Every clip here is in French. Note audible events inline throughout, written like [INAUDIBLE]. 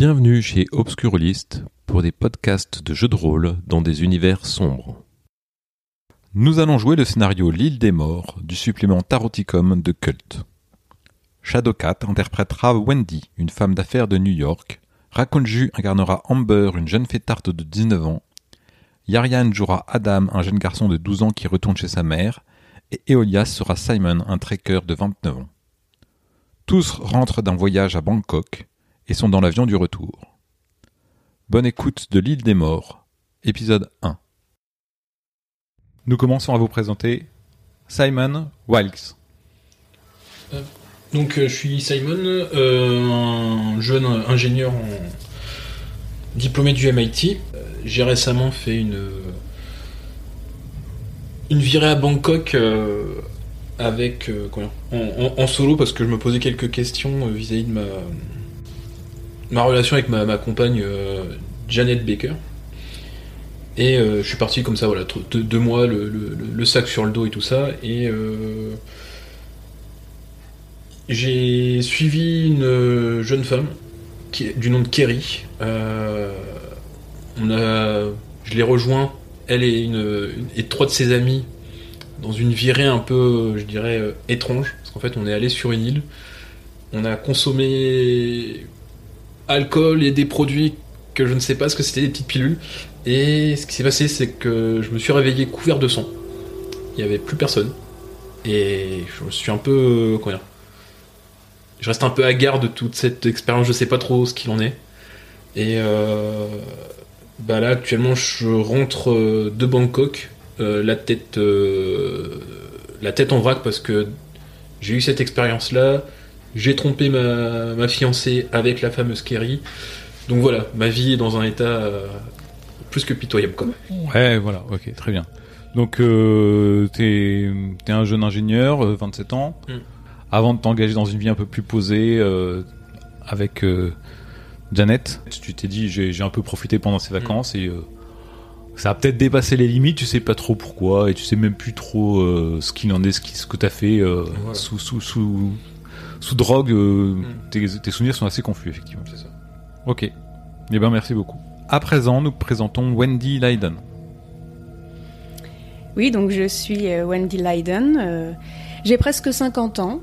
Bienvenue chez Obscurlist pour des podcasts de jeux de rôle dans des univers sombres. Nous allons jouer le scénario L'île des morts du supplément Taroticum de Cult. Shadowcat interprétera Wendy, une femme d'affaires de New York. Rakonju incarnera Amber, une jeune fêtarde de 19 ans. Yarian jouera Adam, un jeune garçon de 12 ans qui retourne chez sa mère. Et Eolias sera Simon, un trekker de 29 ans. Tous rentrent d'un voyage à Bangkok et sont dans l'avion du retour. Bonne écoute de l'île des morts, épisode 1. Nous commençons à vous présenter Simon Wilkes. Donc euh, je suis Simon, euh, un jeune ingénieur en- diplômé du MIT. Euh, J'ai récemment fait une une virée à Bangkok euh, avec euh, en, solo parce que je me posais quelques questions euh, vis-à-vis de ma ma relation avec ma, compagne euh, Janet Baker. Et euh, je suis parti comme ça, voilà, deux, mois, le, sac sur le dos et tout ça. Et euh, j'ai suivi une jeune femme qui du nom de Kerry. On a, je l'ai rejoint, elle et, une, et trois de ses amis, dans une virée un peu, je dirais, étrange. Parce qu'en fait, on est allé sur une île, on a consommé alcool et des produits que je ne sais pas ce que c'était, des petites pilules. Et ce qui s'est passé, c'est que je me suis réveillé couvert de sang. Il n'y avait plus personne. Et je suis un peu. euh, Comment Je reste un peu hagard de toute cette expérience, je sais pas trop ce qu'il en est. Et euh, bah là, actuellement, je rentre euh, de Bangkok, la, tête, la tête en vrac parce que j'ai eu cette expérience-là. J'ai trompé ma, ma fiancée avec la fameuse Kerry. Donc voilà, ma vie est dans un état euh, plus que pitoyable. Quoi. Ouais, voilà, ok, très bien. Donc, euh, t'es es un jeune ingénieur, euh, 27 ans. Mm. Avant de t'engager dans une vie un peu plus posée euh, avec euh, Janet, tu t'es dit j'ai un peu profité pendant ces vacances et euh, ça a peut-être dépassé les limites. Tu sais pas trop pourquoi et tu sais même plus trop euh, ce qu'il en est, ce, que t'as fait euh, Voilà. sous sous sous sous drogue. euh, Mm. tes, tes souvenirs sont assez confus effectivement. C'est ça. Ok. Eh ben merci beaucoup. À présent, nous présentons Wendy Leiden. Oui, donc je suis euh, Wendy Leiden. euh, J'ai presque 50 ans.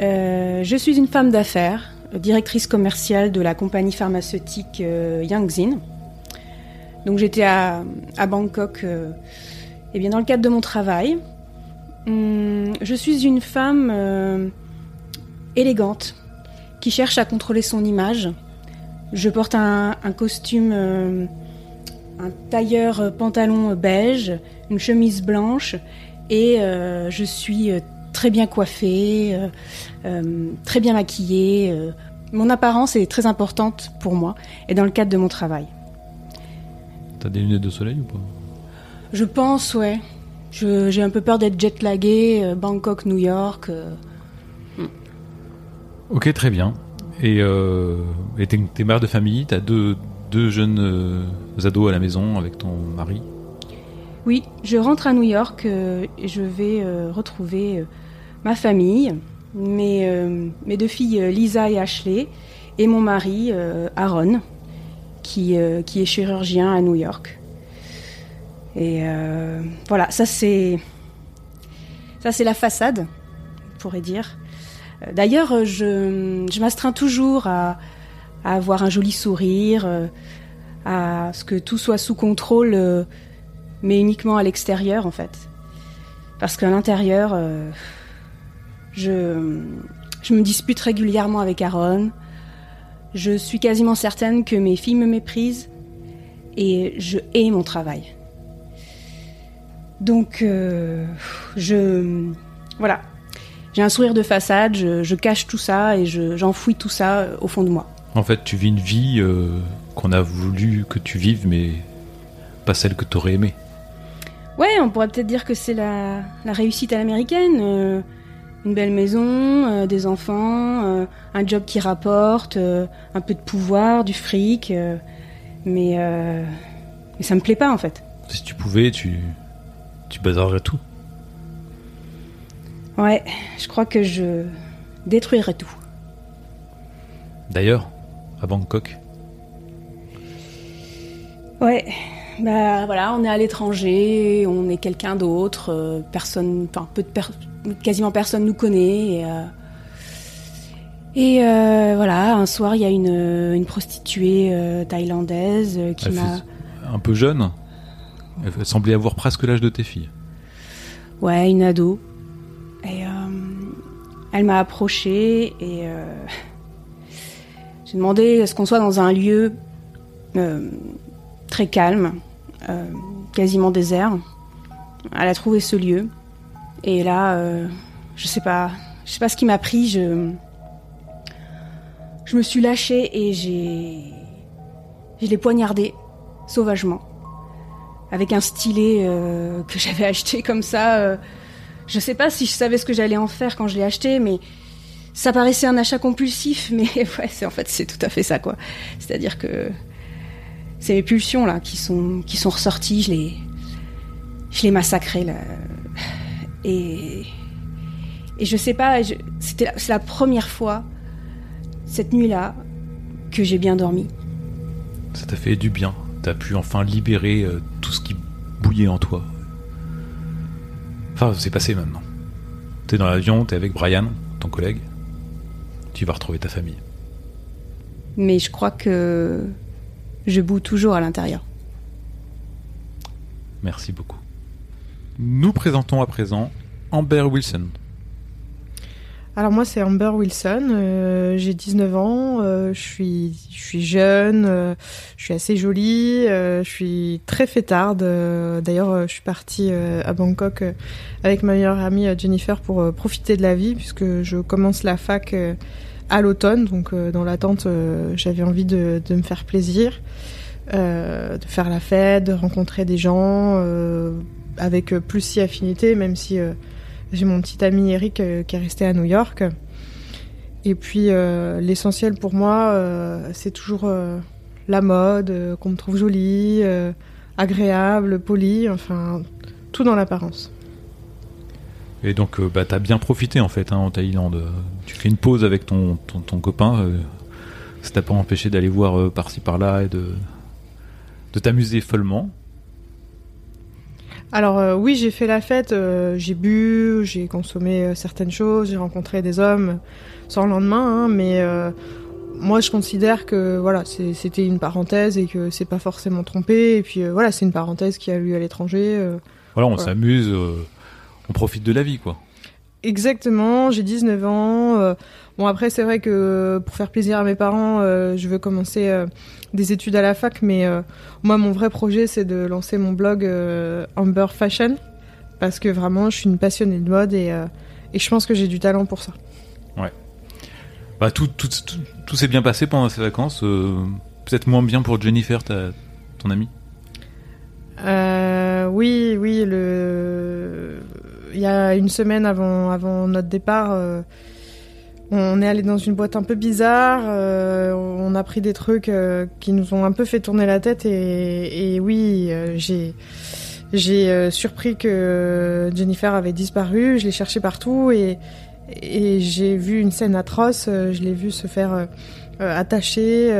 Euh, je suis une femme d'affaires, directrice commerciale de la compagnie pharmaceutique euh, Yangzin. Donc j'étais à, à Bangkok euh, eh bien, dans le cadre de mon travail. Hum, je suis une femme euh, élégante qui cherche à contrôler son image. Je porte un, un costume, euh, un tailleur pantalon beige, une chemise blanche et euh, je suis euh, très bien coiffée, euh, très bien maquillée. Mon apparence est très importante pour moi et dans le cadre de mon travail. T'as des lunettes de soleil ou pas? Je pense, ouais. J'ai un peu peur d'être jet-laguée, euh, Bangkok, New York. Ok, très bien. Et euh, t'es t'es mère de famille, t'as deux, deux jeunes euh, ados à la maison avec ton mari? Oui, je rentre à New York euh, et je vais euh, retrouver ma famille, mes, mes deux filles Lisa et Ashley, et mon mari Aaron, qui, qui est chirurgien à New York. Et voilà, ça c'est ça c'est la façade, on pourrait dire. D'ailleurs, euh, je, m'astreins toujours à, avoir un joli sourire, euh, à ce que tout soit sous contrôle. euh, mais uniquement à l'extérieur en fait. Parce qu'à l'intérieur, je, me dispute régulièrement avec Aaron. Je suis quasiment certaine que mes filles me méprisent et je hais mon travail. Donc, je. Voilà. J'ai un sourire de façade, je, je cache tout ça et je- j'enfouis tout ça euh, au fond de moi. En fait, tu vis une vie euh, qu'on a voulu que tu vives, mais pas celle que t'aurais aimée. Ouais, on pourrait peut-être dire que c'est la, la réussite à l'américaine. euh, une belle maison, euh, des enfants, un job qui rapporte, un peu de pouvoir, du fric. mais, mais ça me plaît pas en fait. Si tu pouvais, tu, tu tout. Ouais, je crois que je détruirais tout. D'ailleurs, à Bangkok, Ouais, bah voilà, on est à l'étranger, on est quelqu'un d'autre, euh, personne, enfin peu de per- quasiment personne nous connaît. Et, euh, et, euh, voilà, un soir il y a une, une prostituée thaïlandaise qui m'a, Un peu jeune. Elle semblait avoir presque l'âge de tes filles. ouais, une ado, elle m'a approchée et euh, j'ai demandé à ce qu'on soit dans un lieu euh, très calme, euh, quasiment désert. Elle a trouvé ce lieu. Et là, je sais pas, je sais pas ce qui m'a pris. Je, me suis lâchée et j'ai, je l'ai poignardée sauvagement avec un stylet que j'avais [LAUGHS] acheté comme ça. Je sais pas si je savais ce que j'allais en faire quand je l'ai acheté, mais ça paraissait un achat compulsif. Mais [LAUGHS] ouais, c'est en fait c'est tout à fait ça quoi. C'est-à-dire que c'est mes pulsions là qui sont qui sont ressorties. Je les je les massacrées là. Et et je sais pas. C'était c'est la première fois cette nuit-là que j'ai bien dormi. Ça t'a fait du bien. T'as pu enfin libérer euh, tout ce qui bouillait en toi. Enfin, c'est passé maintenant. T'es dans l'avion, t'es avec Brian, ton collègue. Tu vas retrouver ta famille. Mais je crois que je boue toujours à l'intérieur. Merci beaucoup. Nous présentons à présent Amber Wilson. Alors moi c'est Amber Wilson, euh, j'ai 19 ans, euh, je suis je suis jeune, euh, je suis assez jolie, je suis très fêtarde. D'ailleurs je suis partie à Bangkok avec ma meilleure amie Jennifer pour profiter de la vie puisque je commence la fac à l'automne, donc dans l'attente j'avais envie de, de me faire plaisir, de faire la fête, de rencontrer des gens avec plus si affinité, même si j'ai mon petit ami Eric euh, qui est resté à New York. Et puis euh, l'essentiel pour moi, euh, c'est toujours la mode, qu'on me trouve jolie, agréable, polie, enfin tout dans l'apparence. Et donc, bah, t'as bien profité en fait hein, en Thaïlande. Tu fais une pause avec ton, ton, copain. Euh, ça t'a pas empêché d'aller voir par-ci par-là et de, de t'amuser follement. Alors euh, oui, j'ai fait la fête, euh, j'ai bu, j'ai consommé euh, certaines choses, j'ai rencontré des hommes sans lendemain, hein, mais moi je considère que voilà, c'était une parenthèse et que c'est pas forcément trompé. Et puis voilà, c'est une parenthèse qui a lieu à l'étranger. Voilà, on s'amuse, on profite de la vie, quoi. Exactement, j'ai 19 ans. Euh, bon après c'est vrai que pour faire plaisir à mes parents, euh, je veux commencer euh, des études à la fac, mais euh, moi mon vrai projet c'est de lancer mon blog euh, Amber Fashion parce que vraiment je suis une passionnée de mode et, euh, et je pense que j'ai du talent pour ça. Bah, tout, tout, tout, tout s'est bien passé pendant ces vacances. euh, Peut-être moins bien pour Jennifer, ta, ton amie? Euh, oui, oui, le il y a une semaine avant avant notre départ. On est allé dans une boîte un peu bizarre, euh, on a pris des trucs euh, qui nous ont un peu fait tourner la tête et, oui, euh, j'ai surpris que Jennifer avait disparu, je l'ai cherché partout et, j'ai vu une scène atroce, je l'ai vue se faire attacher,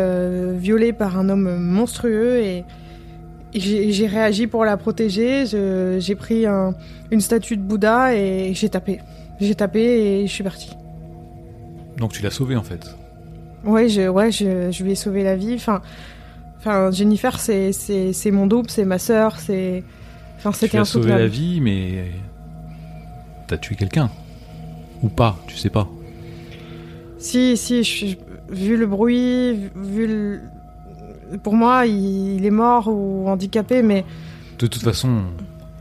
violée par un homme monstrueux et, j'ai réagi pour la protéger, j'ai pris un- une statue de Bouddha et j'ai tapé. J'ai tapé et je suis partie. Donc tu l'as sauvée en fait. Ouais, je, ouais, je, je lui ai sauvé la vie. Enfin, enfin Jennifer, c'est, c'est, c'est mon double, c'est ma sœur, c'est. Enfin, Tu c'était lui as sauvé la vie, mais t'as tué quelqu'un. Ou pas, tu sais pas. Si, si, je- vu le bruit, vu- le. Pour moi, il, il est mort ou handicapé, mais De toute façon,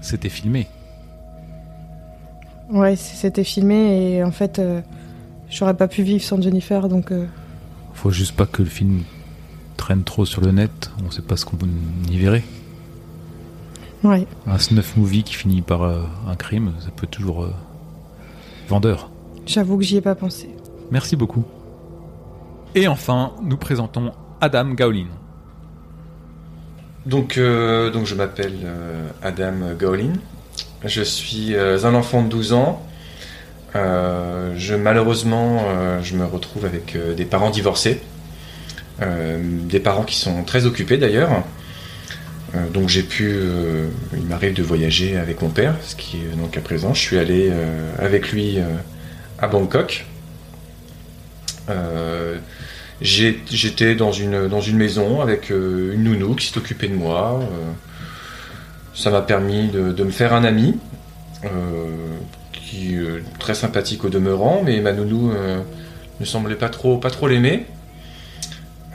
c'était filmé. ouais, c'était filmé et en fait, euh, j'aurais pas pu vivre sans Jennifer, donc. euh, Faut juste pas que le film traîne trop sur le net. On sait pas ce qu'on y verrait. ouais. Un snuff movie qui finit par euh, un crime, ça peut toujours euh, vendeur. J'avoue que j'y ai pas pensé. Merci beaucoup. Et enfin, nous présentons Adam Gaolin. Donc, euh, donc je m'appelle euh, Adam Gaolin. Je suis euh, un enfant de 12 ans. Euh, je, malheureusement, euh, je me retrouve avec euh, des parents divorcés. Des parents qui sont très occupés d'ailleurs. Donc j'ai pu, il m'arrive de voyager avec mon père, ce qui est donc à présent. Je suis allé avec lui à Bangkok. J'étais dans une, dans une maison avec une nounou qui s'est occupée de moi. Ça m'a permis de, de me faire un ami, est très sympathique au demeurant, mais ma nounou euh, ne semblait pas trop, pas trop l'aimer.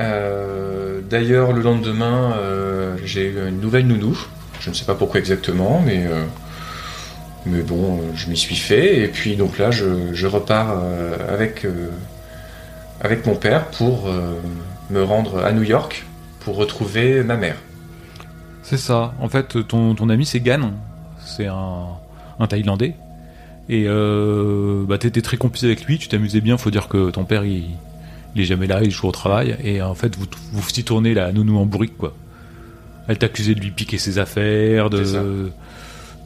Euh, D'ailleurs, le lendemain, euh, j'ai eu une nouvelle nounou. Je ne sais pas pourquoi exactement, mais, euh, mais bon, euh, je m'y suis fait. Et puis donc là, je, je repars euh, avec, euh, avec mon père pour euh, me rendre à New York pour retrouver ma mère. C'est ça. En fait, ton, ton ami, c'est Gan. C'est un, un Thaïlandais. Et euh, bah, t'étais très complice avec lui, tu t'amusais bien. Faut dire que ton père, il, il est jamais là, il est toujours au travail. Et en fait, vous vous faisiez tourner la nounou en bourrique, quoi. Elle t'accusait de lui piquer ses affaires, de,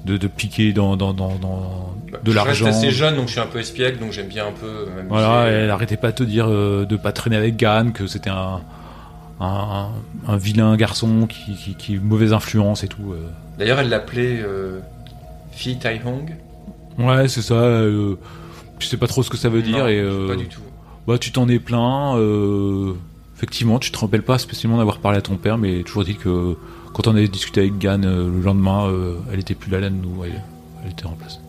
de, de piquer dans, dans, dans, dans de je l'argent. reste assez jeune, donc je suis un peu espiègle, donc j'aime bien un peu. Voilà, elle arrêtait pas de te dire euh, de pas traîner avec Gan, que c'était un, un, un vilain garçon qui, qui, qui mauvaise influence et tout. euh. D'ailleurs, elle l'appelait euh, Phi Tai Hong. Ouais, c'est ça. euh, tu sais pas trop ce que ça veut dire Non, et euh, pas du tout. bah tu t'en es plein. euh, effectivement, tu te rappelles pas spécialement d'avoir parlé à ton père, mais toujours dit que quand on avait discuté avec Gan euh, le lendemain, euh, elle était plus là, là de nous, elle, elle était en place.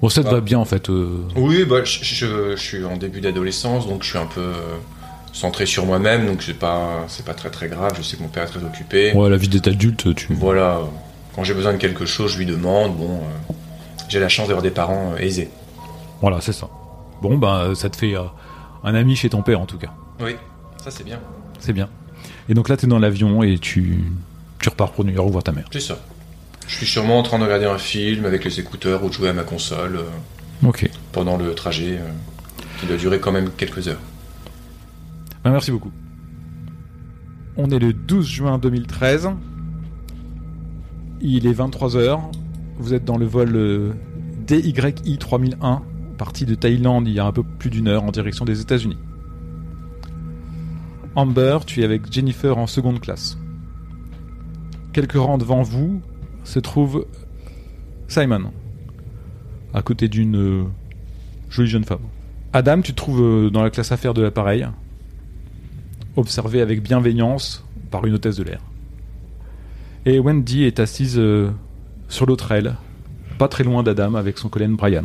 Bon, ça te Bah. va bien en fait. euh, Oui, bah, je, je- je suis en début d'adolescence, donc je suis un peu centré sur moi-même, donc c'est pas, c'est pas très très grave. Je sais que mon père est très occupé. Ouais, la vie d'être adulte, tu. Voilà, quand j'ai besoin de quelque chose, je lui demande. Bon, euh, j'ai la chance d'avoir des parents euh, aisés. Voilà, c'est ça. Bon, bah ça te fait euh, un ami chez ton père en tout cas. Oui, ça c'est bien. C'est bien. Et donc là, t'es dans l'avion et tu, tu repars pour New York voir ta mère. C'est ça. Je suis sûrement en train de regarder un film avec les écouteurs ou de jouer à ma console euh, Ok. pendant le trajet euh, qui doit durer quand même quelques heures. Bah, merci beaucoup. On est le 12 juin 2013. Il est 23h. Vous êtes dans le vol euh, DYI 3001, parti de Thaïlande il y a un peu plus d'une heure en direction des États-Unis. Amber, tu es avec Jennifer en seconde classe. Quelques rangs devant vous se trouve Simon, à côté d'une euh, jolie jeune femme. Adam, tu te trouves euh, dans la classe affaires de l'appareil, observé avec bienveillance par une hôtesse de l'air. Et Wendy est assise sur l'autre aile, pas très loin d'Adam avec son collègue Brian.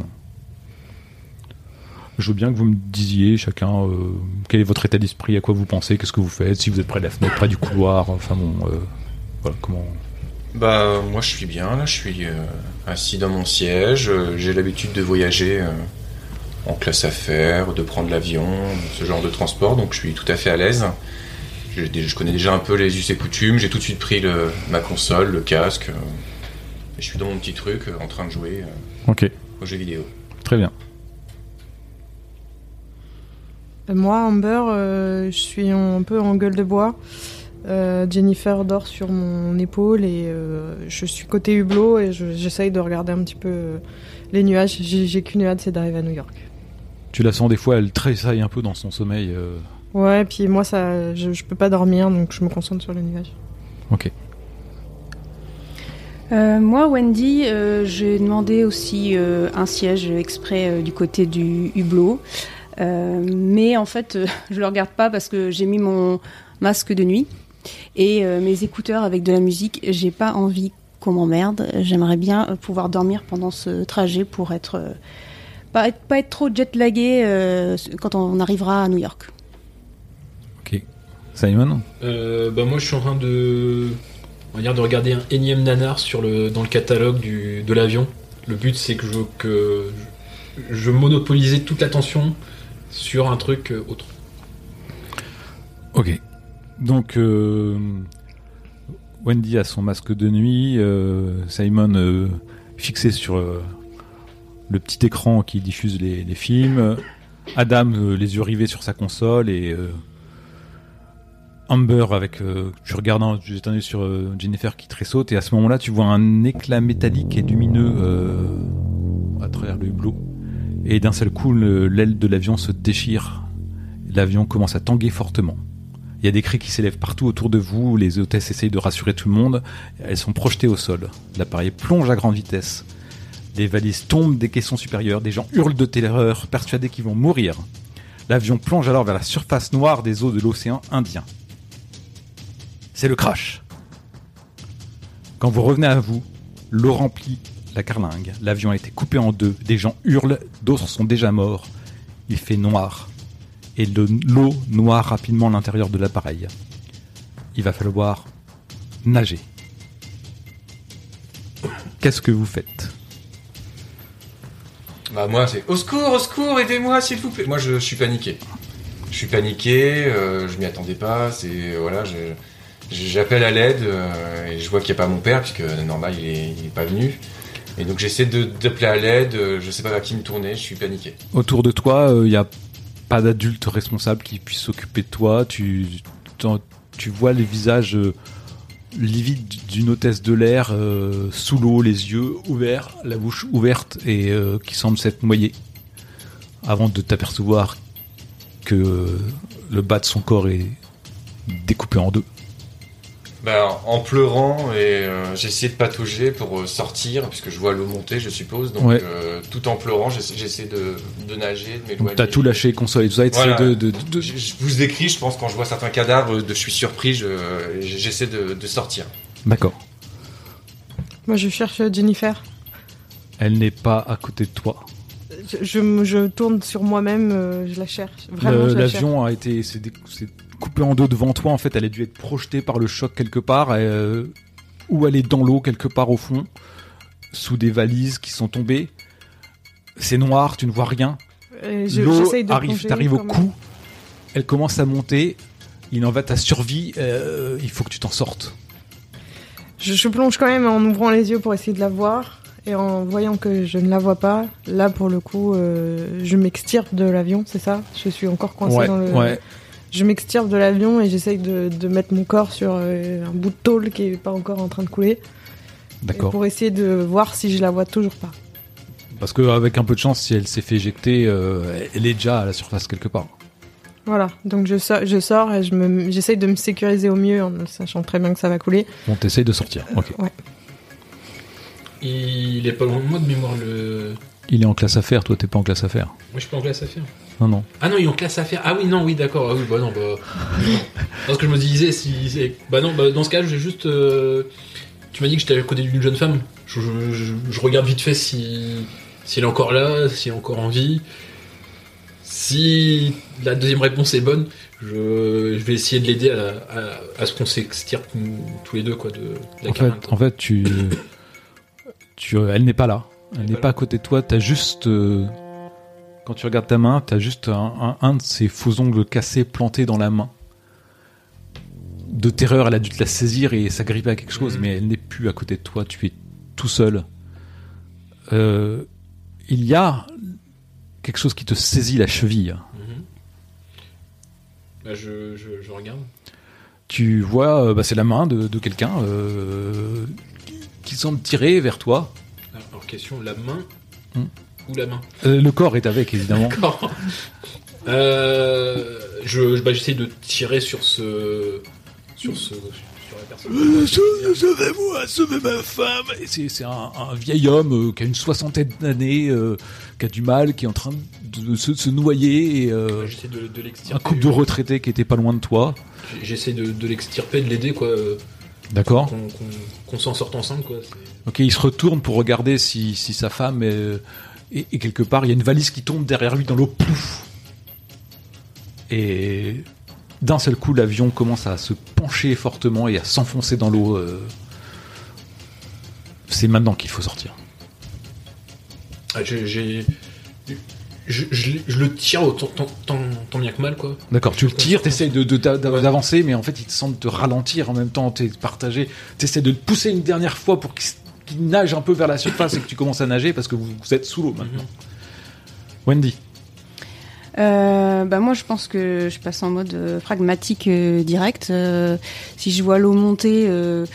Je veux bien que vous me disiez chacun euh, quel est votre état d'esprit, à quoi vous pensez, qu'est-ce que vous faites, si vous êtes près de la fenêtre, près du couloir, enfin bon, euh, voilà comment. Bah moi je suis bien là, je suis euh, assis dans mon siège, j'ai l'habitude de voyager en classe affaires, de prendre l'avion, ce genre de transport, donc je suis tout à fait à l'aise. Je, connais déjà un peu les us et coutumes, j'ai tout de suite pris le, ma console, le casque, je suis dans mon petit truc euh, en train de jouer euh, Ok, aux jeux vidéo. très bien. Euh, Moi, Amber, euh, je suis un peu en gueule de bois. Euh, Jennifer dort sur mon épaule et euh, je suis côté hublot et je- j'essaye de regarder un petit peu euh, les nuages. J'ai j'ai qu'une hâte, c'est d'arriver à New York. Tu la sens des fois, elle tressaille un peu dans son sommeil. euh, Ouais, puis moi, ça, je, je peux pas dormir, donc je me concentre sur les nuages. Ok. Euh, moi, Wendy, euh, j'ai demandé aussi euh, un siège exprès euh, du côté du hublot. Euh, mais en fait, euh, [LAUGHS] je le regarde pas parce que j'ai mis mon masque de nuit et euh, mes écouteurs avec de la musique. J'ai pas envie qu'on m'emmerde. J'aimerais bien pouvoir dormir pendant ce trajet pour être euh, pas être, pas être trop jet-lagué euh, quand on arrivera à New York. Ok. Simon? Euh, bah moi je suis en train de on va dire de regarder un énième nanar sur le dans le catalogue du, de l'avion. Le but c'est que je que je, monopolisais toute l'attention sur un truc euh, autre. Ok. Donc, euh, Wendy a son masque de nuit, euh, Simon euh, fixé sur le petit écran qui diffuse les, les films, Adam les yeux rivés sur sa console et Amber avec. euh, tu regardes, tu sur euh, Jennifer qui tressaute et à ce moment-là, tu vois un éclat métallique et lumineux euh, à travers le hublot. Et d'un seul coup, le- l'aile de l'avion se déchire. L'avion commence à tanguer fortement. Il y a des cris qui s'élèvent partout autour de vous, les hôtesses essayent de rassurer tout le monde, elles sont projetées au sol. L'appareil plonge à grande vitesse. Les valises tombent des caissons supérieurs, des gens hurlent de terreur, persuadés qu'ils vont mourir. L'avion plonge alors vers la surface noire des eaux de l'océan Indien. C'est le crash. Quand vous revenez à vous, l'eau remplit la carlingue, l'avion a été coupé en deux, des gens hurlent, d'autres sont déjà morts. Il fait noir et le- l'eau noie rapidement l'intérieur de l'appareil. Il va falloir nager. Qu'est-ce que vous faites? Bah moi c'est au secours, au secours, aidez-moi s'il vous plaît. Moi je, suis paniqué. Je suis paniqué, euh, je m'y attendais pas, c'est voilà, je- j'appelle à l'aide euh, et je vois qu'il n'y a pas mon père puisque normal il est, il est pas venu. Et donc j'essaie d'appeler à l'aide, euh, je sais pas à qui me tourner, je suis paniqué. Autour de toi, il n'y a pas d'adulte responsable qui puisse s'occuper de toi. Tu, tu vois les visages euh, livides d'une hôtesse de l'air euh, sous l'eau, les yeux ouverts, la bouche ouverte et euh, qui semble s'être noyée avant de t'apercevoir que euh, le bas de son corps est découpé en deux. Bah, en pleurant et euh, j'ai essayé de patauger pour euh, sortir puisque je vois l'eau monter je suppose donc Ouais. euh, tout en pleurant j'essaie j'essaie de, de nager de m'éloigner. T'as tout lâché, console et tout ça, et t'essaies Voilà. de, de- de- Je, je vous écris, je pense, quand je vois certains cadavres, de, je suis surpris, je- j'essaie de, de sortir. D'accord. Moi, je cherche Jennifer. Elle n'est pas à côté de toi. Je, je, je tourne sur moi-même, euh, je la cherche. Vraiment, Le- je la cherche. L'avion a été s'est dé- s'est coupé en deux devant toi. En fait, elle a dû être projetée par le choc quelque part, euh, ou elle est dans l'eau quelque part au fond, sous des valises qui sont tombées. C'est noir, tu ne vois rien. Je- L'eau arrive, t'arrives au cou. Elle commence à monter. Il en va de ta survie. euh, il faut que tu t'en sortes. Je, je plonge quand même en ouvrant les yeux pour essayer de la voir. Et en voyant que je ne la vois pas, là pour le coup, euh, je m'extirpe de l'avion, c'est ça? Je suis encore coincée ouais, dans le. ouais. Je m'extirpe de l'avion et j'essaye de, de mettre mon corps sur euh, un bout de tôle qui est pas encore en train de couler. D'accord. Pour essayer de voir si je la vois toujours pas. Parce qu'avec un peu de chance, si elle s'est fait éjecter, euh, elle est déjà à la surface quelque part. Voilà, donc je sors, je sors et je j'essaye de me sécuriser au mieux en sachant très bien que ça va couler. On t'essaye de sortir. Ok. Ouais. Il est pas loin de moi de mémoire le. Il est en classe affaires. Toi, t'es pas en classe affaires. Moi je suis pas en classe à faire. Non, non. Ah non, il est en classe à faire. Ah oui, non, oui, d'accord. Ah oui, bah non, bah. Parce que je me disais, si. Bah non, bah dans ce cas, j'ai juste. euh, Tu m'as dit que j'étais à côté d'une jeune femme. Je, je- je- je regarde vite fait si. Si elle est encore là, si elle est encore en vie. Si la deuxième réponse est bonne, je, je vais essayer de l'aider à, la- à, à ce qu'on s'extirpe tous les deux, quoi, de, de la En fait, en fait, tu, tu, elle n'est pas là. Elle n'est pas à côté de toi. T'as juste, euh, quand tu regardes ta main, t'as juste un, un, un de ces faux ongles cassés plantés dans la main. De terreur, elle a dû te la saisir et s'agripper à quelque chose, Mhm. mais elle n'est plus à côté de toi. Tu es tout seul. Euh, il y a quelque chose qui te saisit la cheville. Mhm. Bah, je, je, je regarde. Tu vois, euh, bah, c'est la main de, de quelqu'un euh, qui semble tirer vers toi. Alors, alors, question, la main Hmm. Ou la main Euh, le corps est avec, évidemment. Euh, je, bah, j'essaie de tirer sur ce, sur ce, sur la personne. Euh, Sauvez-moi, sauvez ma femme Et C'est c'est un, un vieil homme euh, qui a une soixantaine d'années, euh, qui a du mal, qui est en train de se, se noyer, et euh, J'essaie de, de un l'extirper. couple de retraités qui était pas loin de toi. J'essaie de, de l'extirper, de l'aider, quoi. euh, D'accord Qu'on, qu'on, qu'on s'en sorte ensemble, quoi. C'est- Ok, il se retourne pour regarder si, si sa femme est, et, et quelque part, il y a une valise qui tombe derrière lui dans l'eau. Pouf Et d'un seul coup, l'avion commence à se pencher fortement et à s'enfoncer dans l'eau. euh. C'est maintenant qu'il faut sortir. Ah, j'ai, je, je, je le tire autant, tant, tant, tant bien que mal, quoi. D'accord, tu le tires, t'essayes de, de- d'a- d'avancer, mais en fait, il te semble te ralentir en même temps, t'es partagé. T'essaies de le pousser une dernière fois pour qu'il s- qu'il nage un peu vers la surface et que tu commences à nager parce que vous, vous êtes sous l'eau maintenant. Wendy, Euh, bah moi, je pense que je passe en mode euh, pragmatique euh, direct. Euh, si je vois l'eau monter, euh,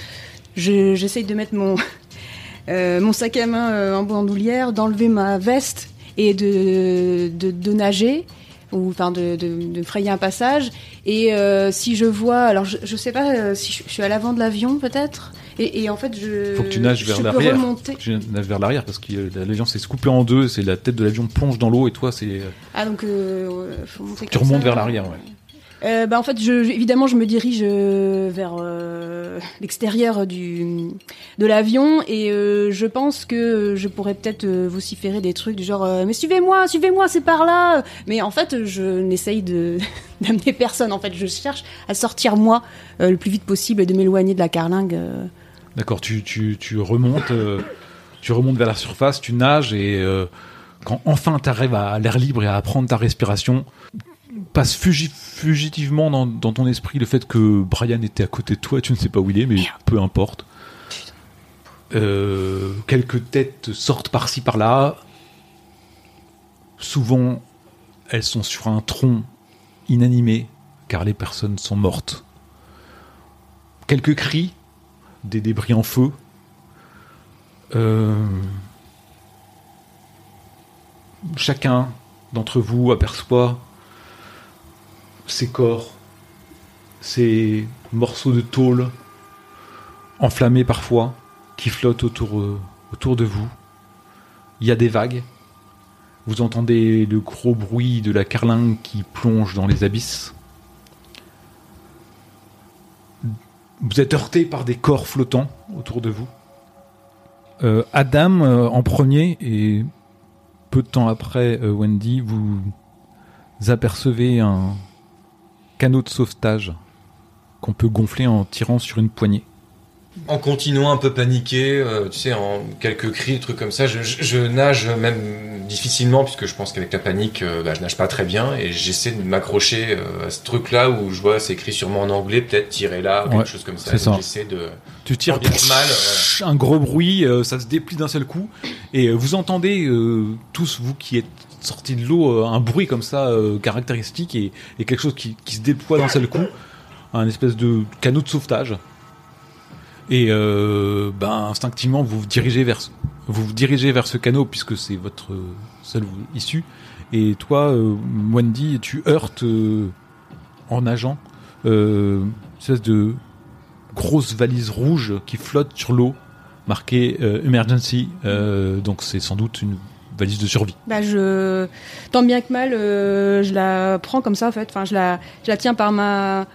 je- j'essaye de mettre mon [LAUGHS] euh, mon sac à main euh, en bandoulière, d'enlever ma veste et de, de, de nager ou enfin de, de, de frayer un passage. Et euh, si je vois, alors je, je sais pas euh, si je, je suis à l'avant de l'avion peut-être? Et, et en fait, je. Faut que tu nages vers l'arrière. Tu nages vers l'arrière parce que la l'avion s'est coupée en deux, c'est la tête de l'avion plonge dans l'eau et toi c'est Ah donc euh, faut monter tu remontes ça. vers l'arrière. Ouais. Euh, bah en fait, je, je- évidemment, je me dirige euh, vers euh, l'extérieur du de l'avion et je pense que je pourrais peut-être vociférer des trucs du genre mais suivez-moi, suivez-moi, c'est par là. Mais en fait, je n'essaye de [LAUGHS] d'amener personne. En fait, je cherche à sortir moi le plus vite possible et de m'éloigner de la carlingue. D'accord, tu, tu, tu remontes, euh, tu remontes vers la surface, tu nages et euh, quand enfin tu arrives à l'air libre et à prendre ta respiration, passe fugi- fugitivement dans, dans ton esprit le fait que Brian était à côté de toi, tu ne sais pas où il est, mais peu importe. Euh, quelques têtes sortent par-ci par-là. Souvent, elles sont sur un tronc inanimé, car les personnes sont mortes. Quelques cris, des débris en feu. Euh, chacun d'entre vous aperçoit ces corps, ces morceaux de tôle enflammés parfois qui flottent autour, euh, autour de vous. Il y a des vagues. Vous entendez le gros bruit de la carlingue qui plonge dans les abysses. Vous êtes heurté par des corps flottants autour de vous. Euh, Adam euh, en premier et peu de temps après euh, Wendy, vous apercevez un canot de sauvetage qu'on peut gonfler en tirant sur une poignée. En continuant un peu paniqué, euh, tu sais, en quelques cris, des trucs comme ça, je, je- je nage même difficilement, puisque je pense qu'avec la panique, euh, bah, je nage pas très bien, et j'essaie de m'accrocher euh, à ce truc-là où je vois c'est écrit sûrement en anglais, peut-être tirer là, ou Ouais, quelque chose comme ça. J'essaie de. Tu tires que mal, un gros bruit, ça se déplie d'un seul coup, et vous entendez tous vous qui êtes sortis de l'eau un bruit comme ça caractéristique et, et quelque chose qui, qui se déploie d'un seul coup, un espèce de canot de sauvetage. Et euh, ben instinctivement vous vous dirigez vers vous vous dirigez vers ce canot puisque c'est votre seule issue. Et toi, euh, Wendy, tu heurtes euh, en nageant euh, une espèce de grosse valise rouge qui flotte sur l'eau, marquée euh, emergency. Donc c'est sans doute une valise de survie. Bah je tant bien que mal, je la prends comme ça en fait. Enfin, je la je la tiens par ma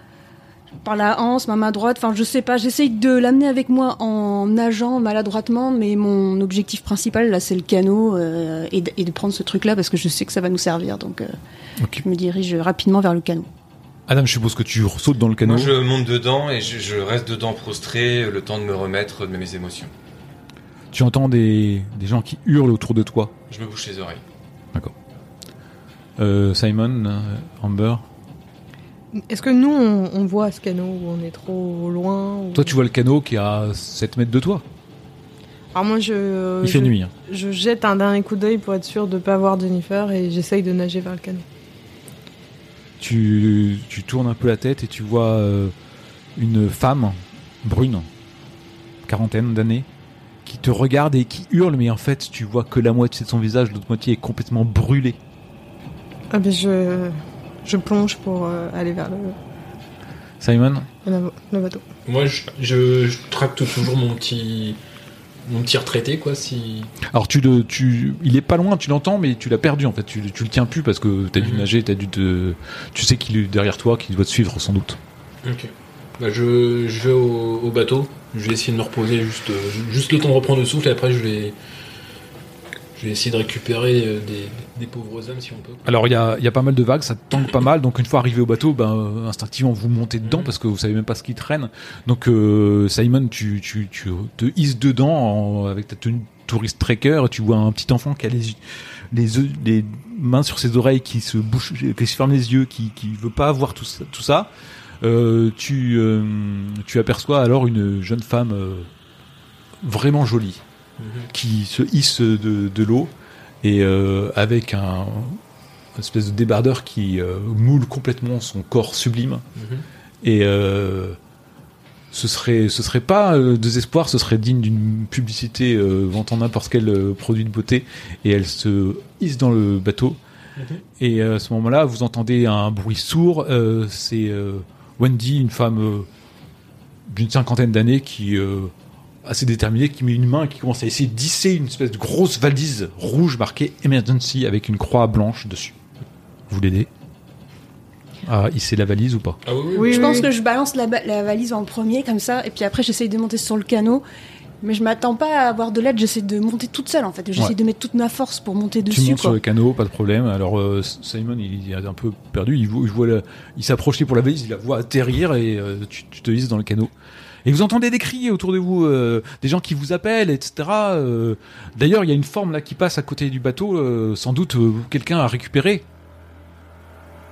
par la hanse, ma main droite. Enfin, je sais pas. J'essaye de l'amener avec moi en nageant maladroitement, mais mon objectif principal là, c'est le canot euh, et, de, et de prendre ce truc-là parce que je sais que ça va nous servir. Donc, euh, je me dirige rapidement vers le canot. Adam, je suppose que tu sautes dans le canot. Moi, je monte dedans et je, je reste dedans prostré, le temps de me remettre de mes émotions. Tu entends des, des gens qui hurlent autour de toi. Je me bouche les oreilles. Euh, Simon, Amber. Est-ce que nous, on, on voit ce canot ou on est trop loin ou- Toi, tu vois le canot qui est à 7 mètres de toi. Alors moi, je, Il fait je, nuit. hein. je jette un dernier coup d'œil pour être sûr de pas voir Jennifer et j'essaye de nager vers le canot. Tu, tu tournes un peu la tête et tu vois euh, une femme brune, quarantaine d'années, qui te regarde et qui hurle, mais en fait, tu vois que la moitié de son visage, l'autre moitié est complètement brûlée. Ah ben je, je plonge pour euh, aller vers le, Simon, le, bateau. Moi, je, je, je tracte toujours mon petit, mon petit retraité, quoi. Si alors tu le, tu, il est pas loin, tu l'entends, mais tu l'as perdu en fait. Tu, tu le tiens plus parce que t'as dû Mhm. nager, t'as dû te, tu sais qu'il est derrière toi, qu'il doit te suivre sans doute. Ok. Bah, je, je vais au, au bateau. Je vais essayer de me reposer juste, juste le temps de reprendre le souffle et après je vais, je vais essayer de récupérer euh, des, des pauvres âmes si on peut. Alors il y a, il y a pas mal de vagues, ça tangue pas mal, donc une fois arrivé au bateau, ben, euh, instinctivement vous montez dedans Mhm. parce que vous savez même pas ce qui traîne. Donc euh, Simon, tu, tu, tu te hisses dedans en- avec ta tenue touriste trekker, tu vois un petit enfant qui a les, les, yeux- les mains sur ses oreilles, qui se bouche, qui se ferme les yeux, qui, qui veut pas voir tout ça. Tout ça. Euh, tu, euh, tu aperçois alors une jeune femme euh, vraiment jolie qui se hisse de, de l'eau et euh, avec un une espèce de débardeur qui euh, moule complètement son corps sublime Mhm. et euh, ce serait ce serait pas désespoir ce serait digne d'une publicité vantant n'importe quel produit de beauté et elle se hisse dans le bateau Et euh, à ce moment-là, vous entendez un bruit sourd. c'est Wendy, une femme d'une cinquantaine d'années qui assez déterminée, qui met une main et qui commence à essayer d'hisser une espèce de grosse valise rouge marquée Emergency avec une croix blanche dessus. Vous l'aidez à hisser la valise ou pas? Ah oui, oui. Oui, Je pense que je balance la, valise en premier, comme ça, et puis après j'essaye de monter sur le canot. Mais je m'attends pas à avoir de l'aide, j'essaie de monter toute seule en fait. J'essaie Ouais. de mettre toute ma force pour monter Tu dessus. montes sur le canot, pas de problème. Alors euh, Simon, il est un peu perdu. Il, voit- il voit la- il s'approchait pour la valise, il la voit atterrir et euh, tu, tu te hisses dans le canot. Et vous entendez des cris autour de vous, euh, des gens qui vous appellent, etc. euh. D'ailleurs, il y a une forme là qui passe à côté du bateau. euh, sans doute, quelqu'un a récupéré.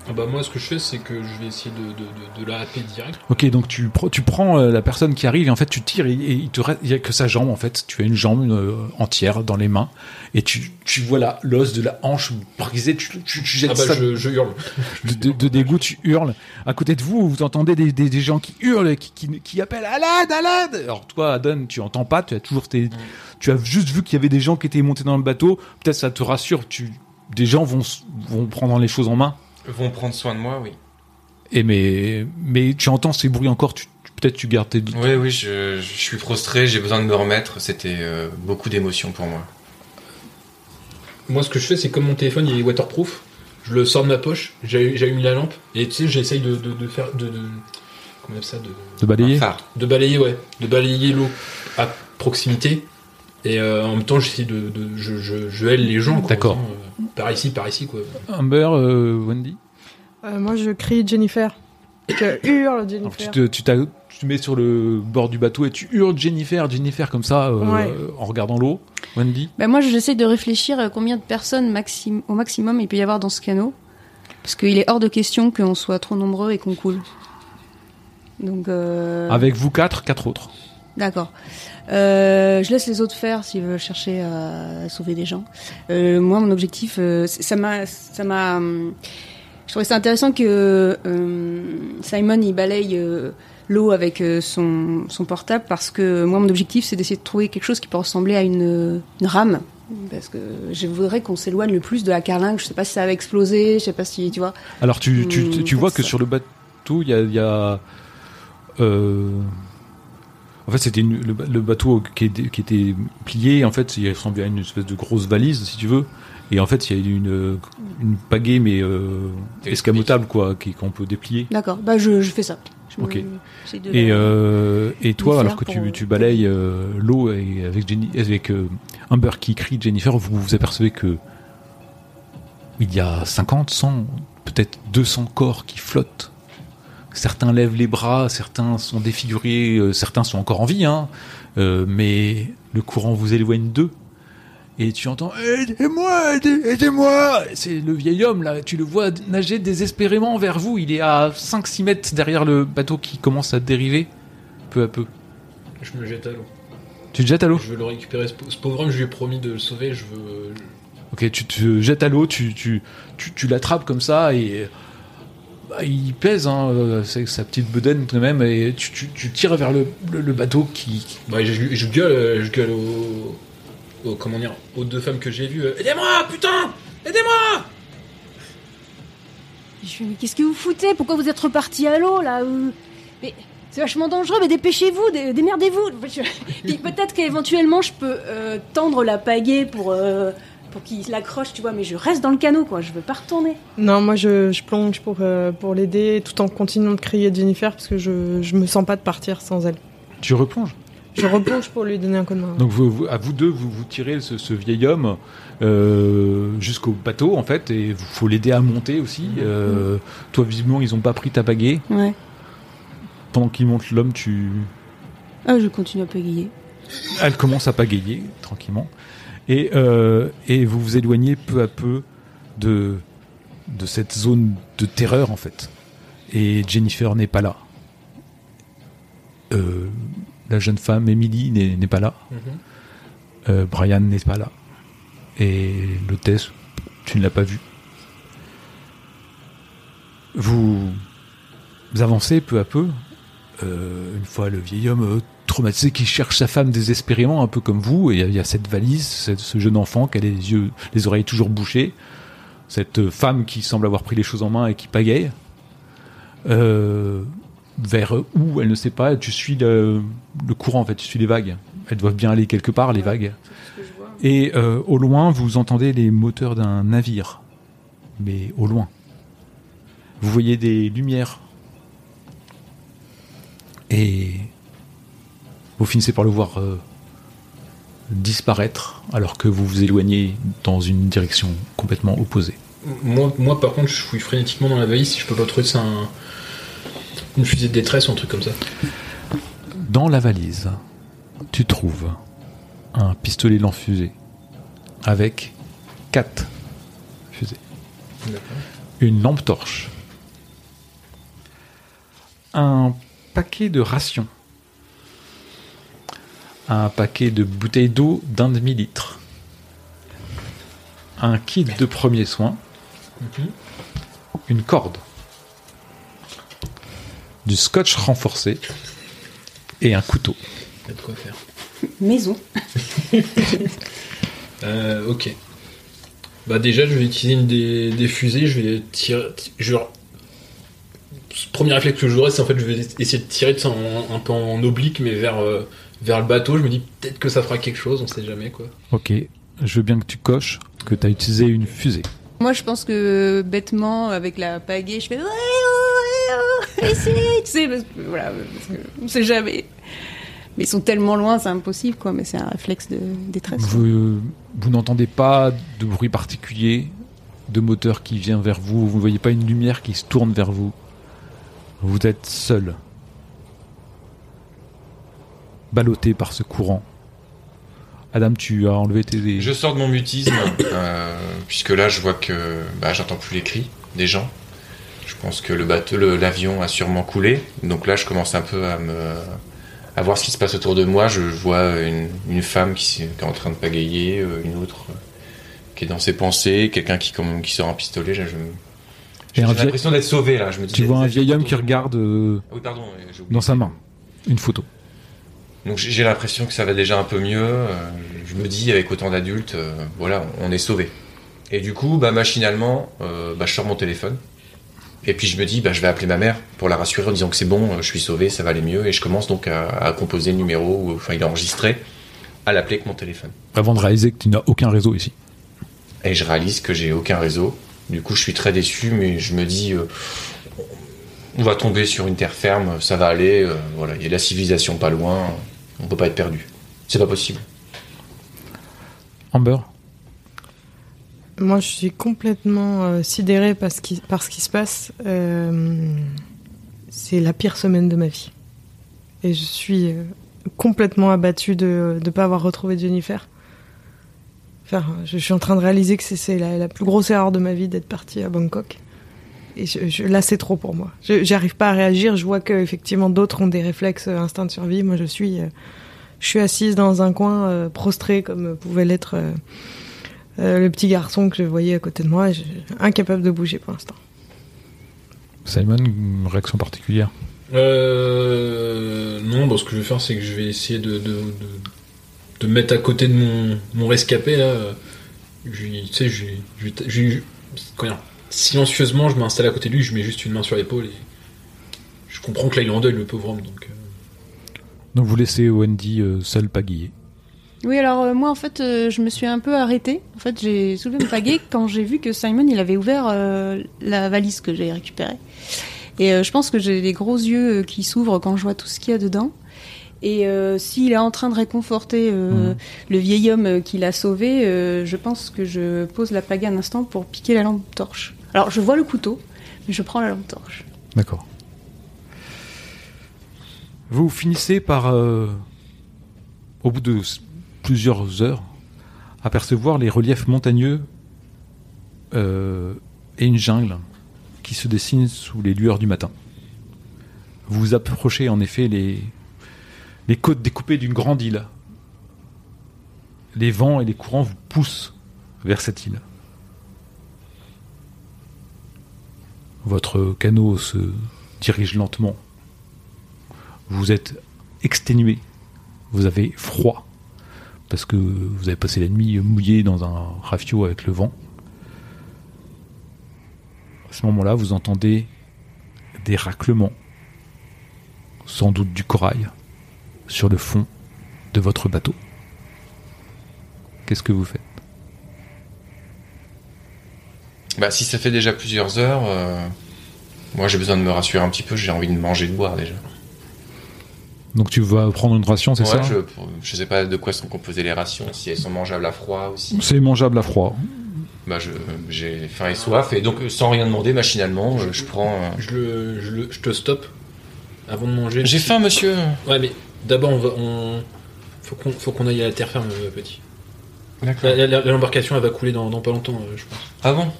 Ah bah moi, ce que je fais, c'est que je vais essayer de, de, de, de la happer direct. Ok, donc tu, pr- tu prends euh, la personne qui arrive et en fait tu tires et, et il te reste, il y a que sa jambe en fait. Tu as une jambe euh, entière dans les mains et tu, tu vois l'os de la hanche brisée. Tu, tu, tu jettes Ah bah ça je, je hurle. de, dégoût, tu hurles. À côté de vous, vous entendez des, des, des gens qui hurlent, qui, qui, qui appellent à l'aide, à l'aide. Alors toi, Adon, tu entends pas, tu as toujours tes, tu as juste vu qu'il y avait des gens qui étaient montés dans le bateau. Peut-être ça te rassure. Tu, des gens vont, vont prendre les choses en main. Vont prendre soin de moi, oui. Et mais, mais tu entends ces bruits encore. Tu, tu- peut-être tu gardes tes doutes. Oui, oui, je, je suis frustré, j'ai besoin de me remettre. C'était euh, beaucoup d'émotions pour moi. Moi, ce que je fais, c'est comme mon téléphone, il est waterproof. Je le sors de ma poche, j'ai- j'allume la lampe, et tu sais, j'essaye de, de, de faire. De, de, comment on appelle ça de, De balayer. De balayer, ouais. De balayer l'eau à proximité. Et euh, en même temps, j'essaie de. de je, je, je hèle les gens, quoi. D'accord. euh, par ici, par ici, quoi. Amber, euh, Wendy. Euh, moi, je crie Jennifer. Je hurle Alors, tu, Jennifer. te, tu, t'as- tu te mets sur le bord du bateau et tu hurles Jennifer, Jennifer comme ça, euh, Ouais. en regardant l'eau. Wendy. Ben moi j'essaie de réfléchir à combien de personnes maxim- au maximum il peut y avoir dans ce canot. Parce qu'il est hors de question qu'on soit trop nombreux et qu'on coule. Donc. euh, Avec vous quatre, quatre autres. D'accord. Euh, je laisse les autres faire s'ils veulent chercher à sauver des gens. Euh, moi, mon objectif, euh, ça m'a, ça m'a. Je trouvais ça intéressant que euh, Simon il balaye euh, l'eau avec euh, son, son portable parce que moi, mon objectif, c'est d'essayer de trouver quelque chose qui peut ressembler à une, une rame. Parce que je voudrais qu'on s'éloigne le plus de la carlingue. Je sais pas si ça va exploser. Je sais pas si tu vois. Alors tu, tu, Hmm, tu vois ça. que sur le bateau, il y a... il y a, euh, En fait, c'était le, ba- le bateau qui, était- qui était plié. En fait, il ressemblait à une espèce de grosse valise, si tu veux. Et en fait, il y a une, une pagaie, mais euh, escamotable, quoi, qui- qu'on peut déplier. D'accord. Bah je, je fais ça. Je Ok. j'essaie de Et, la- euh, et toi, alors que tu, euh, tu balayes euh, l'eau et avec, Jenny, avec euh, Amber qui crie Jennifer, vous vous apercevez que il y a 50, 100, peut-être 200 corps qui flottent. Certains lèvent les bras, certains sont défigurés, euh, certains sont encore en vie, hein, euh, mais le courant vous éloigne d'eux. Et tu entends Aidez-moi, aidez- aidez-moi C'est le vieil homme là, tu le vois nager désespérément vers vous. Il est à 5-6 mètres derrière le bateau qui commence à dériver peu à peu. Je me jette à l'eau. Tu te jettes à l'eau? Je veux le récupérer. Ce, ce pauvre homme, je lui ai promis de le sauver. Je veux. Ok, tu te jettes à l'eau, tu, tu, tu, tu l'attrapes comme ça et bah, il pèse, hein, euh, c'est sa petite bedaine quand même, et tu, tu, tu tires vers le, le, le bateau qui. Ouais, je, je gueule, je gueule aux, aux- comment dire, aux deux femmes que j'ai vues. euh, Aidez-moi, putain Aidez-moi Je fais, mais qu'est-ce que vous foutez? Pourquoi vous êtes reparti à l'eau là euh? Mais c'est vachement dangereux, mais dépêchez-vous, dé- démerdez-vous. [LAUGHS] Puis peut-être qu'éventuellement je peux euh, tendre la pagaie pour, euh, pour qu'il l'accroche, tu vois, mais je reste dans le canot quoi, je veux pas retourner. Non, moi je, je plonge pour, euh, pour l'aider tout en continuant de crier Jennifer parce que je, je me sens pas de partir sans elle. Tu replonges? Je replonge pour lui donner un coup de main. Donc vous, vous- à vous deux, vous, vous tirez ce, ce vieil homme euh, jusqu'au bateau en fait, et il faut l'aider à monter aussi. Euh, toi, visiblement, ils ont pas pris ta pagaie. Ouais. Pendant qu'il monte l'homme, tu, Ah, je continue à pagayer. Elle commence à pagayer tranquillement. Et, euh, et vous vous éloignez peu à peu de, de cette zone de terreur en fait. Et Jennifer n'est pas là. Euh, la jeune femme, Emily, n'est pas là. Euh, Brian n'est pas là. Et l'hôtesse, tu ne l'as pas vue. Vous, vous avancez peu à peu. Euh, une fois le vieil homme traumatisé qui cherche sa femme désespérément, un peu comme vous, et il y a- cette valise, ce jeune enfant qui a les yeux, les oreilles toujours bouchées. cette femme qui semble avoir pris les choses en main et qui pagaille. Euh, vers où, elle ne sait pas. Tu suis le, le courant, en fait, tu suis les vagues. Elles doivent bien aller quelque part, les vagues. Et euh, au loin, vous entendez les moteurs d'un navire. Mais au loin. Vous voyez des lumières. Et vous finissez par le voir euh, disparaître alors que vous vous éloignez dans une direction complètement opposée. Moi, moi, par contre, je fouille frénétiquement dans la valise si je peux pas trouver ça un- une fusée de détresse ou un truc comme ça. Dans la valise, tu trouves un pistolet lance-fusée avec quatre fusées. Une lampe torche. Un paquet de rations. Un paquet de bouteilles d'eau d'un demi-litre. Un kit de premiers soins. Une corde. Du scotch renforcé. Et un couteau. Il y a de quoi faire. Maison. [LAUGHS] Euh, ok. Bah déjà, je vais utiliser une des, des fusées. Je vais tirer. Je... Premier réflexe que j'aurai, c'est en fait, je vais essayer de tirer de ça en- un peu en oblique, mais vers euh, vers le bateau. Je me dis peut-être que ça fera quelque chose. On sait jamais quoi. Ok, je veux bien que tu coches que tu as utilisé une fusée. Moi, je pense que bêtement, avec la pagaie, je fais ouais, ouais, ouais, essaye, tu sais, parce que, voilà, parce que on sait jamais. Mais ils sont tellement loin, c'est impossible, quoi. Mais c'est un réflexe de détresse. vous n'entendez pas de bruit particulier de moteur qui vient vers vous, vous ne voyez pas une lumière qui se tourne vers vous? Vous êtes seul, ballotté par ce courant. Adam, tu as enlevé tes... Je sors de mon mutisme, euh, puisque là je vois que bah, j'entends plus les cris des gens. Je pense que le bateau, l'avion a sûrement coulé. Donc là je commence un peu à me à voir ce qui se passe autour de moi. Je vois une, femme qui, est en train de pagayer, euh, une autre euh, qui est dans ses pensées, quelqu'un qui, sort un pistolet. J'ai vieil- l'impression d'être sauvé là. Je me dis, Tu vois un vieil homme qui regarde euh, Ah Oui, pardon, dans sa main une photo. Donc j'ai l'impression que ça va déjà un peu mieux. euh, Je me dis avec autant d'adultes, euh, voilà, on est sauvé. Et du coup, bah, machinalement, euh, bah, je sors mon téléphone. Et puis je me dis, bah, je vais appeler ma mère pour la rassurer en disant que c'est bon, je suis sauvé, ça va aller mieux. Et je commence donc à, à composer le numéro, ou- enfin il est enregistré, à l'appeler avec mon téléphone. Avant de réaliser que tu n'as aucun réseau ici. Et je réalise que j'ai aucun réseau. Du coup, je suis très déçu, mais je me dis, euh, on va tomber sur une terre ferme, ça va aller. euh, voilà, il y a la civilisation pas loin, on peut pas être perdu. C'est pas possible. Amber? Moi, je suis complètement euh, sidérée par ce, qui, par ce qui se passe. Euh, c'est la pire semaine de ma vie. Et je suis euh, complètement abattue de ne pas avoir retrouvé Jennifer. Enfin, je, suis en train de réaliser que c'est- la, la plus grosse erreur de ma vie d'être partie à Bangkok. Et je, je- là, c'est trop pour moi. Je J'arrive pas à réagir. Je vois que effectivement d'autres ont des réflexes euh, instincts de survie. Moi, je suis, euh, je suis assise dans un coin, euh, prostrée comme pouvait l'être euh, euh, le petit garçon que je voyais à côté de moi. Je, incapable de bouger pour l'instant. Simon, une réaction particulière? Euh, non, bah, ce que je vais faire, c'est que je vais essayer de, de, de, de mettre à côté de mon, mon rescapé, là. Je lui- tu sais, je, silencieusement, je m'installe à côté de lui, je mets juste une main sur l'épaule et je comprends que là, il est en deuil, le pauvre homme, donc. euh, Donc vous laissez Wendy euh, seule pagayer. Oui, alors euh, moi, en fait, euh, je me suis un peu arrêtée. En fait, j'ai soulevé mon pagaie [LAUGHS] quand j'ai vu que Simon, il avait ouvert euh, la valise que j'ai récupérée. Et euh, je pense que j'ai des gros yeux euh, qui s'ouvrent quand je vois tout ce qu'il y a dedans. Et euh, s'il est en train de réconforter euh, Mhm. le vieil homme euh, qui l'a sauvé, euh, je pense que je pose la pagaie un instant pour piquer la lampe torche. Alors, je vois le couteau, mais je prends la lampe torche. D'accord. Vous finissez par, au bout de plusieurs heures, apercevoir les reliefs montagneux et une jungle qui se dessine sous les lueurs du matin. Vous approchez en effet les, les côtes découpées d'une grande île. Les vents et les courants vous poussent vers cette île. Votre canot se dirige lentement. Vous êtes exténué. Vous avez froid. Parce que vous avez passé la nuit mouillé dans un rafio avec le vent. À ce moment-là, vous entendez des raclements, sans doute du corail, sur le fond de votre bateau. Qu'est-ce que vous faites? Bah, si ça fait déjà plusieurs heures, euh, moi j'ai besoin de me rassurer un petit peu, j'ai envie de manger et de boire déjà. Donc tu vas prendre une ration, c'est Ouais, ça? je, je sais pas de quoi sont composées les rations, si elles sont mangeables à froid aussi. C'est mangeable à froid. Bah, j'ai faim et soif, et donc euh, sans rien demander, machinalement, euh, je prends. euh, Je, le, je, le- je te stoppe avant de manger. J'ai faim, monsieur Ouais, mais d'abord, on va. On... Faut qu'on faut qu'on aille à la terre ferme, petit. D'accord. L'embarcation, elle va couler dans, dans pas longtemps, euh, je pense. Ah bon?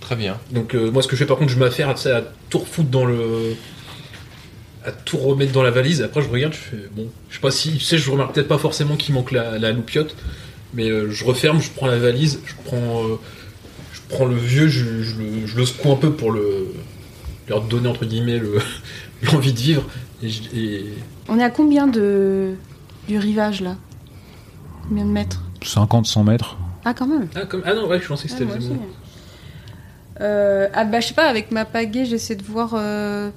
Très bien. Donc, euh, moi, ce que je fais, par contre, je m'affaire à tout refoutre dans le. à tout remettre dans la valise. Après, je regarde, je fais. Bon, je sais pas si. Tu sais, je remarque peut-être pas forcément qu'il manque la, la loupiote. Mais euh, je referme, je prends la valise, je prends. je prends le vieux, je, je le, je le secoue un peu pour le. leur donner, entre guillemets, le- [LAUGHS] l'envie de vivre. Et, je- et- On est à combien de du rivage là? Combien de mètres? 50-100 mètres. Ah, quand même. Ah, comme... ah non, ouais, je pensais que Ah, c'était moi aussi. vraiment- Euh, ah bah je sais pas, avec ma pagaie, j'essaie de voir euh,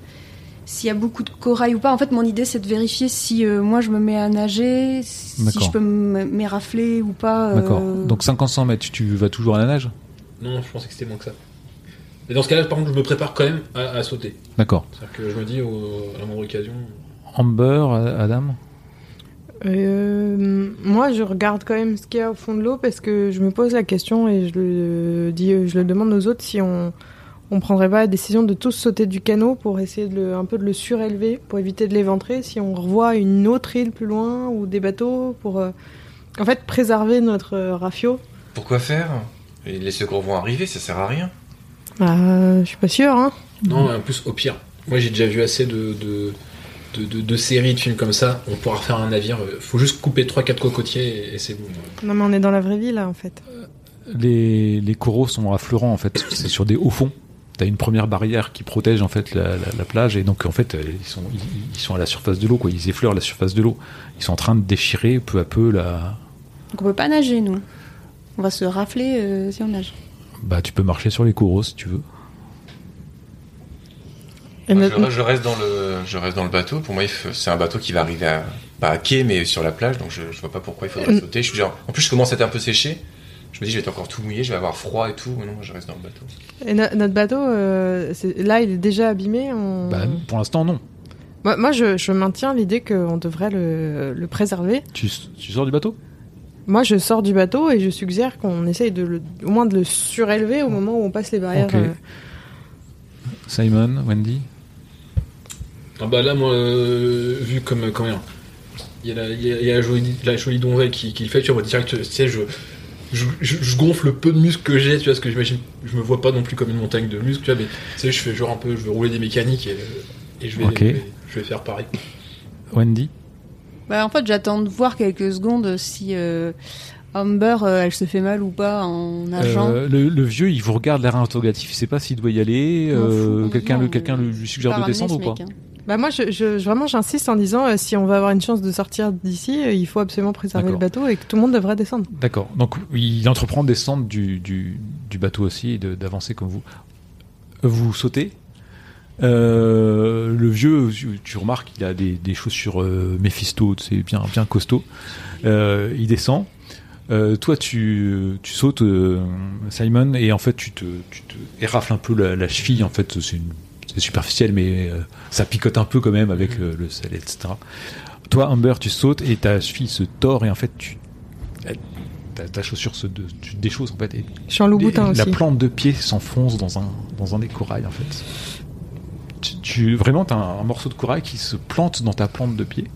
s'il y a beaucoup de corail ou pas. En fait, mon idée c'est de vérifier si euh, moi je me mets à nager, si je peux me- m'érafler ou pas. euh, D'accord. Donc 50-100 mètres, tu vas toujours à la nage? Non, je pensais que c'était moins que ça. Mais dans ce cas-là, par contre, je me prépare quand même à, à sauter. D'accord. C'est-à-dire que je me dis, au- à la moindre occasion. Amber, Adam? Euh, moi, je regarde quand même ce qu'il y a au fond de l'eau parce que je me pose la question et je le dis, je le demande aux autres si on on prendrait pas la décision de tous sauter du canot pour essayer de le, un peu de le surélever pour éviter de l'éventrer si on revoit une autre île plus loin ou des bateaux pour euh, en fait préserver notre euh, rafio. Pourquoi faire? Et Les secours vont arriver, ça sert à rien. Euh, je suis pas sûre. Hein. Non, en plus, au pire, moi j'ai déjà vu assez de, de, de, de- de séries, de films comme ça. On pourra refaire un navire. euh, Faut juste couper 3-4 cocotiers et, et c'est bon. Non mais on est dans la vraie vie là en fait. les, les coraux sont affleurants en fait, c'est sur des hauts fonds. T'as une première barrière qui protège en fait la, la- la plage et donc en fait euh, ils sont, ils, ils sont à la surface de l'eau quoi, ils effleurent la surface de l'eau. Ils sont en train de déchirer peu à peu la. Donc on peut pas nager nous. On va se rafler euh, si on nage. Bah tu peux marcher sur les coraux si tu veux. Et Moi, notre- je, je reste dans le, je reste dans le bateau. Pour moi, c'est un bateau qui va arriver à, pas à quai, mais sur la plage. Donc, je, je vois pas pourquoi il faudrait Mm. sauter. Je suis genre, en plus, je commence à être un peu séché. Je me dis, je vais être encore tout mouillé, je vais avoir froid et tout. Mais non, je reste dans le bateau. Et no- notre bateau, euh, là, il est déjà abîmé. on- Bah pour l'instant non. Moi, moi, je, je maintiens l'idée qu'on devrait le, le préserver. Tu, tu sors du bateau? Moi, je sors du bateau et je suggère qu'on essaye de le, au moins de le surélever au moment où on passe les barrières. Ok. euh. Simon, Wendy Ah bah là, moi, euh, vu comme. Dire Il y a la, il y a- il y a la jolie, la jolie qui, qui le fait, tu vois, direct, tu sais, je, je, je, je gonfle le peu de muscles que j'ai, tu vois, parce que j'imagine, je me vois pas non plus comme une montagne de muscles, tu vois, mais tu sais, je fais genre un peu, je vais rouler des mécaniques et, et je, vais, Ok. je, vais, je vais faire pareil. Wendy Bah en fait j'attends de voir quelques secondes si euh, Amber euh, elle se fait mal ou pas en nageant. Euh, le, le vieux, il vous regarde l'air interrogatif. Il sait pas s'il doit y aller. Euh, quelqu'un, le, lui suggère de descendre ou pas mec, hein. Bah moi, je, je- vraiment, j'insiste en disant, euh, si on va avoir une chance de sortir d'ici, euh, il faut absolument préserver le bateau et que tout le monde devrait descendre. D'accord. Donc il entreprend de descendre du, du, du bateau aussi et d'avancer comme vous. Vous sautez. Euh, le vieux, tu- remarques qu'il a des, des chaussures euh, Mephisto, c'est bien, bien costaud. Euh, il descend. Euh, toi, tu, tu sautes, euh, Simon, et en fait, tu te, tu te érafles un peu la, la cheville. En fait, c'est superficiel, mais euh, ça picote un peu quand même avec le sel, etc. Toi, Amber, tu sautes et ta cheville se tord et en fait, tu, ta, ta chaussure se, de- tu déchausses en fait. Et Je suis en loup-boutin la plante de pied s'enfonce dans un, dans un des corails en fait. Tu, vraiment, t'as un, morceau de corail qui se plante dans ta plante de pied,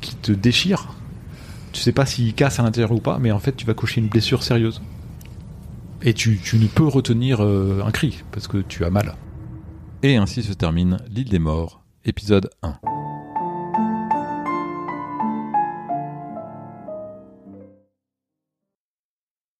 qui te déchire. Tu sais pas s'il casse à l'intérieur ou pas, mais en fait, tu vas cocher une blessure sérieuse. Et tu, tu ne peux retenir euh, un cri parce que tu as mal. Et ainsi se termine L'île des morts, épisode 1.